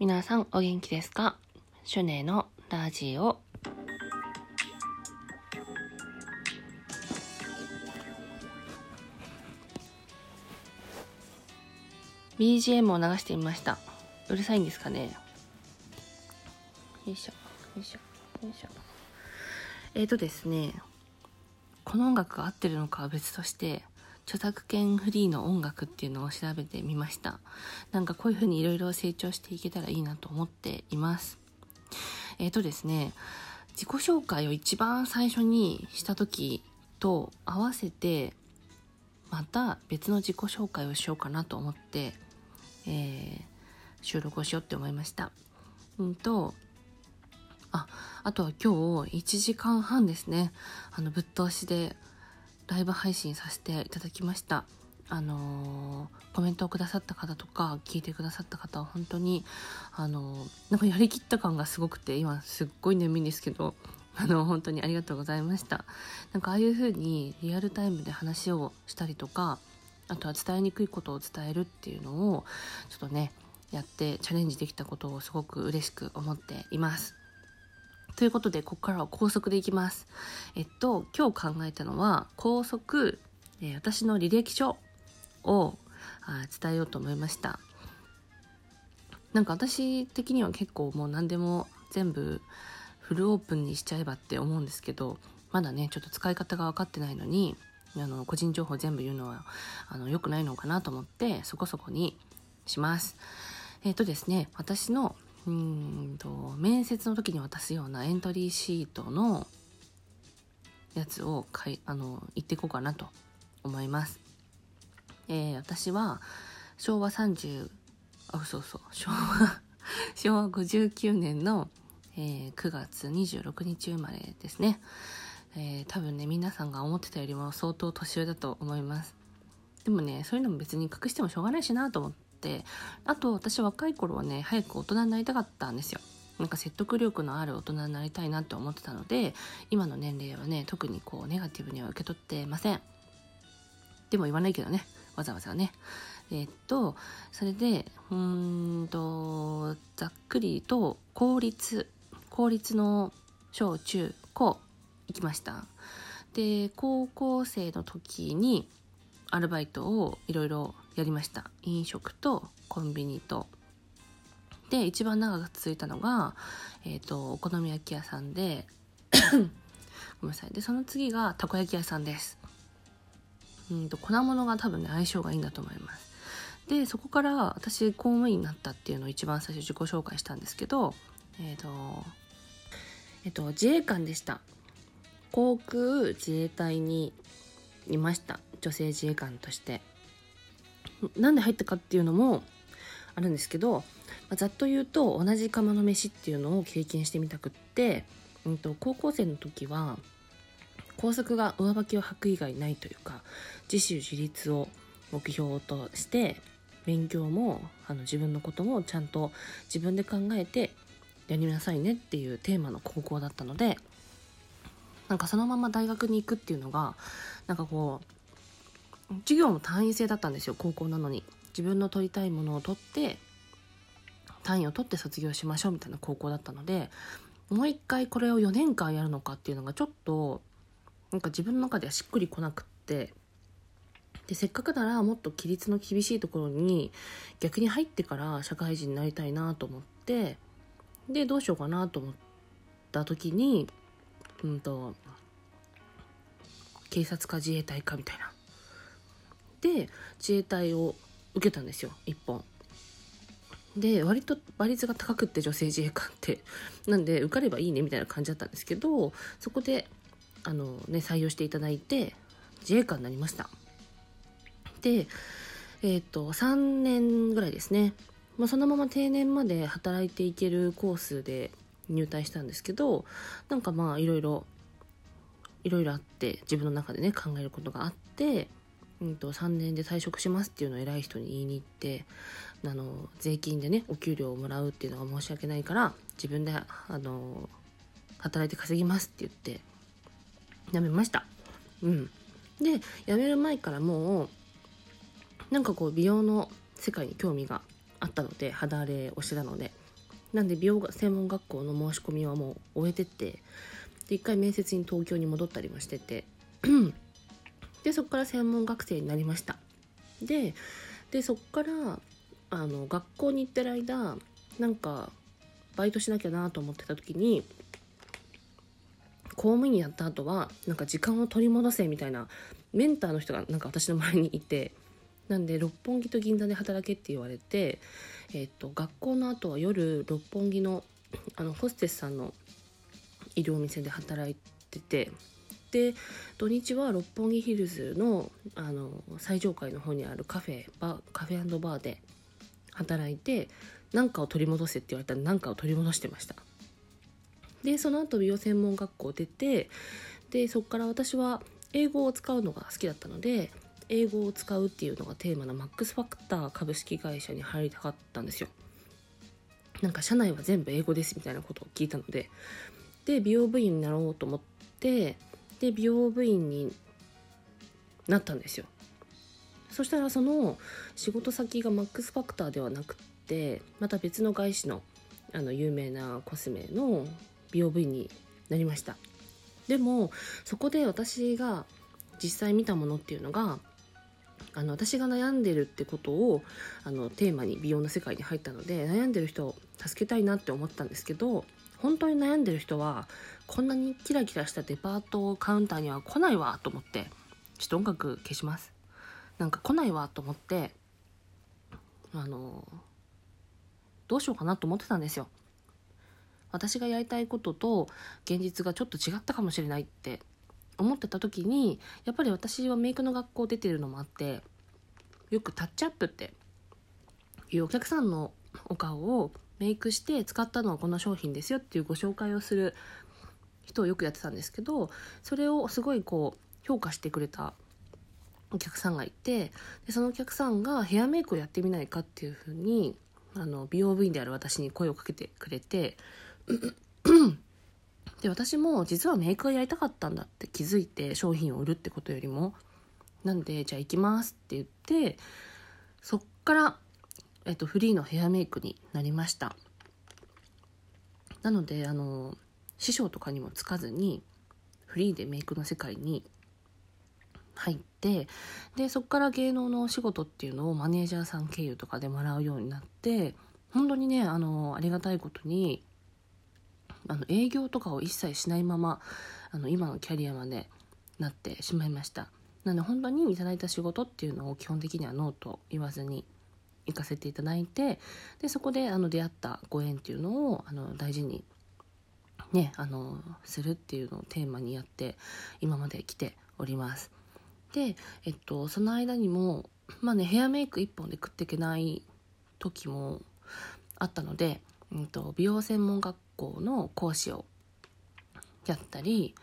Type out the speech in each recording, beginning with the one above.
皆さんお元気ですか？シュネのラジオ。BGM を流してみました。うるさいんですかね？よいしょ、よいしょ、よいしょ。えーとですね、この音楽が合ってるのかは別として、著作権フリーの音楽っていうのを調べてみました。なんかこういう風にいろいろ成長していけたらいいなと思っています。えっ、とですね、自己紹介を一番最初にした時と合わせて、また別の自己紹介をしようかなと思って、えー収録をしようって思いました。うんと、あ、あとは今日1時間半ですね、あのぶっ通しでライブ配信させていただきました。あのーコメントをくださった方とか聞いてくださった方は本当にあのーなんかやりきった感がすごくて今すっごい眠いんですけどあの本当にありがとうございましたなんかああいう風にリアルタイムで話をしたりとかあとは伝えにくいことを伝えるっていうのをちょっとねやってチャレンジできたことをすごく嬉しく思っていますということで、ここからは高速でいきます。えっと、今日考えたのは、高速、えー私の履歴書をあ伝えようと思いました。なんか私的には結構もう何でも全部フルオープンにしちゃえばって思うんですけど、まだね、ちょっと使い方が分かってないのに、あの、個人情報全部言うのは、あの、良くないのかなと思って、そこそこにします。えっとですね、私のうんと面接の時に渡すようなエントリーシートのやつをかいあの言っていこうかなと思います。えー私は昭和30あ嘘嘘昭和 昭和59年の、えー9月26日生まれですね。えー多分ね皆さんが思ってたよりも相当年上だと思います。でもねそういうのも別に隠してもしょうがないしなと思ってあと私若い頃はね早く大人になりたかったんですよ。なんか説得力のある大人になりたいなって思ってたので今の年齢はね特にこうネガティブには受け取ってません。でも言わないけどねわざわざね。えっとそれでうんとざっくりと公立公立の小中高行きました。で高校生の時にアルバイトをいろいろやりました。飲食とコンビニと。で一番長く続いたのが、えー、とお好み焼き屋さんで ごめんなさい。でその次がたこ焼き屋さんです。うんと粉物が多分ね相性がいいんだと思います。でそこから私公務員になったっていうのを一番最初自己紹介したんですけどえっ、とえっ、と自衛官でした。航空自衛隊にいました。女性自衛官として。なんで入ったかっていうのもあるんですけど、まあざっと言うと同じ釜の飯っていうのを経験してみたくって、うん、と高校生の時は校則が上履きを履く以外ないというか自主自立を目標として勉強もあの自分のこともちゃんと自分で考えてやりなさいねっていうテーマの高校だったのでなんかそのまま大学に行くっていうのがなんかこう授業も単位制だったんですよ高校なのに。自分の取りたいものを取って単位を取って卒業しましょうみたいな高校だったのでもう一回これを4年間やるのかっていうのがちょっとなんか自分の中ではしっくりこなくってでせっかくならもっと規律の厳しいところに逆に入ってから社会人になりたいなと思ってでどうしようかなと思った時にうんと警察か自衛隊かみたいなで自衛隊を受けたんですよ1本。で割と倍率が高くって女性自衛官って。なんで受かればいいねみたいな感じだったんですけどそこであの、ね、採用していただいて自衛官になりました。でえっ、と3年ぐらいですね、まあ、そのまま定年まで働いていけるコースで入隊したんですけどなんかまあいろいろいろいろあって自分の中でね考えることがあって、うん、と3年で退職しますっていうのを偉い人に言いに行ってあの税金でねお給料をもらうっていうのが申し訳ないから自分であの働いて稼ぎますって言って辞めました。うん、で辞める前からもうなんかこう美容の世界に興味があったので肌荒れをしてたのでなんで美容専門学校の申し込みはもう終えてってで一回面接に東京に戻ったりもしててでそこから専門学生になりました。ででそこからあの学校に行ってる間なんかバイトしなきゃなと思ってた時に公務員やった後はなんか時間を取り戻せみたいなメンターの人がなんか私の前にいてなんで六本木と銀座で働けって言われて、えーと、学校の後は夜六本木のあのホステスさんのいるお店で働いててで土日は六本木ヒルズのあの最上階の方にあるカフェバカフェバーで働いて何かを取り戻せって言われたら何かを取り戻してました。でその後美容専門学校出てでそこから私は英語を使うのが好きだったので英語を使うっていうのがテーマのマックスファクター株式会社に入りたかったんですよ。なんか社内は全部英語ですみたいなことを聞いたのでで美容部員になろうと思ってで美容部員になったんですよ。そしたらその仕事先がマックスファクターではなくってまた別の外資のあの有名なコスメの美容部員になりました。でもそこで私が実際見たものっていうのがあの私が悩んでるってことをあのテーマに美容の世界に入ったので悩んでる人を助けたいなって思ったんですけど本当に悩んでる人はこんなにキラキラしたデパートカウンターには来ないわと思ってちょっと音楽消します。なんか来ないわと思ってあのどうしようかなと思ってたんですよ。私がやりたいことと現実がちょっと違ったかもしれないって思ってた時にやっぱり私はメイクの学校出てるのもあってよくタッチアップっていうお客さんのお顔をメイクして使ったのはこの商品ですよっていうご紹介をする人をよくやってたんですけどそれをすごいこう評価してくれたお客さんがいてでそのお客さんがヘアメイクをやってみないかっていうふうにあの美容部員である私に声をかけてくれて で私も実はメイクがやりたかったんだって気づいて商品を売るってことよりも。なんでじゃあ行きますって言ってそっから、えっと、フリーのヘアメイクになりました。なのであの師匠とかにもつかずにフリーでメイクの世界に入ってでそこから芸能のお仕事っていうのをマネージャーさん経由とかでもらうようになって本当にねあのありがたいことにあの営業とかを一切しないままあの今のキャリアまでなってしまいました。なので本当にいただいた仕事っていうのを基本的にはノーと言わずに行かせていただいてでそこであの出会ったご縁っていうのをあの大事にねあのするっていうのをテーマにやって今まで来ております。でえっとその間にもまあねヘアメイク1本で食っていけない時もあったのでうんと、美容専門学校の講師をやったり、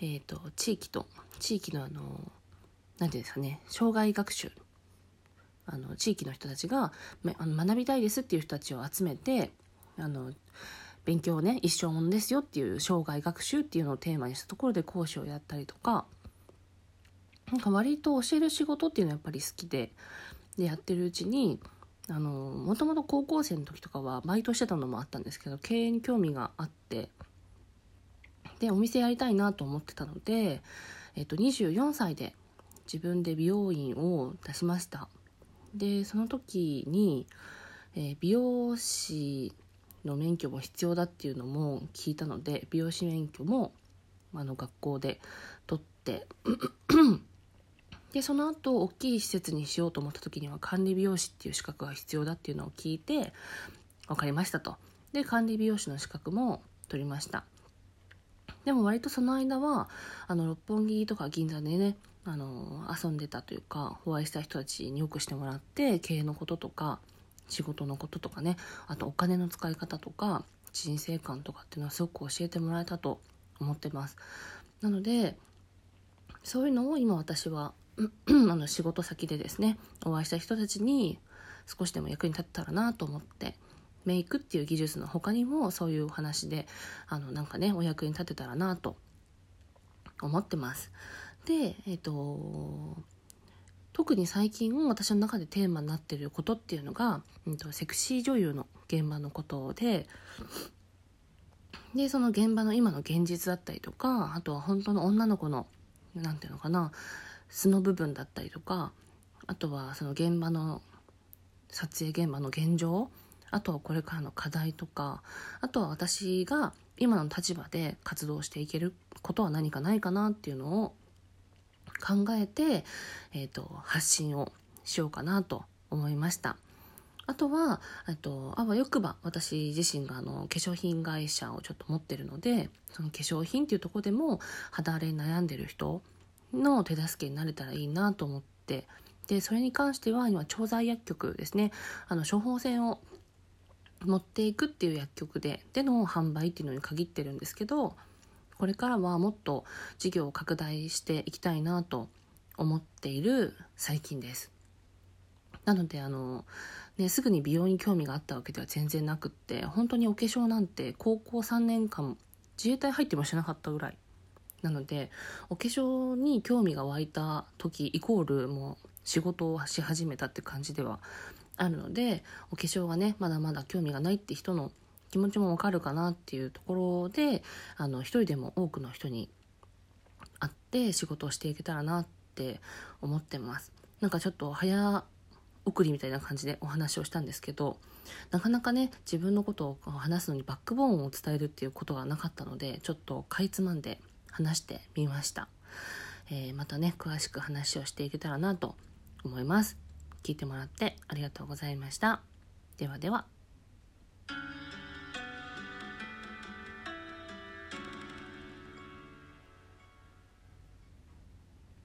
えーと、地域と地域のあの何ていうんですかね障害学習あの地域の人たちが学びたいですっていう人たちを集めてあの勉強をね一生ものですよっていう障害学習っていうのをテーマにしたところで講師をやったりとかなんか割と教える仕事っていうのはやっぱり好きででやってるうちにあのもともと高校生の時とかはバイトしてたのもあったんですけど経営に興味があってでお店やりたいなと思ってたので、えっと、24歳で自分で美容院を出しました。でその時に、えー、美容師の免許も必要だっていうのも聞いたので美容師免許もあの学校で取って でその後大きい施設にしようと思った時には管理美容師っていう資格が必要だっていうのを聞いて分かりましたと。で管理美容師の資格も取りました。でも割とその間はあの六本木とか銀座でねあの遊んでたというかお会いした人たちによくしてもらって経営のこととか仕事のこととかねあとお金の使い方とか人生観とかっていうのはすごく教えてもらえたと思ってます。なのでそういうのを今私は あの仕事先でですねお会いした人たちに少しでも役に立ったらなと思ってメイクっていう技術の他にもそういうお話であのなんかねお役に立てたらなと思ってます。でえっ、と特に最近私の中でテーマになってることっていうのが、うんと、セクシー女優の現場のことででその現場の今の現実だったりとかあとは本当の女の子の何て言うのかな素の部分だったりとかあとはその現場の撮影現場の現状あとはこれからの課題とかあとは私が今の立場で活動していけることは何かないかなっていうのを考えて、えーと、発信をしようかなと思いました。あとは、とあわよくば私自身があの化粧品会社をちょっと持ってるので、その化粧品っていうとこでも肌荒れに悩んでる人の手助けになれたらいいなと思って、で、それに関しては今、調剤薬局ですね、あの処方箋を持っていくっていう薬局で、での販売っていうのに限ってるんですけど、これからはもっと事業を拡大していきたいなと思っている最近です。なのであの、ね、すぐに美容に興味があったわけでは全然なくって本当にお化粧なんて高校3年間自衛隊入ってもしなかったぐらいなのでお化粧に興味が湧いた時イコールもう仕事をし始めたって感じではあるのでお化粧がねまだまだ興味がないって人の気持ちもわかるかなっていうところであの一人でも多くの人に会って仕事をしていけたらなって思ってます。なんかちょっと早送りみたいな感じでお話をしたんですけどなかなかね自分のことを話すのにバックボーンを伝えるっていうことがなかったのでちょっとかいつまんで話してみました、えー、またね詳しく話をしていけたらなと思います。聞いてもらってありがとうございました。ではでは。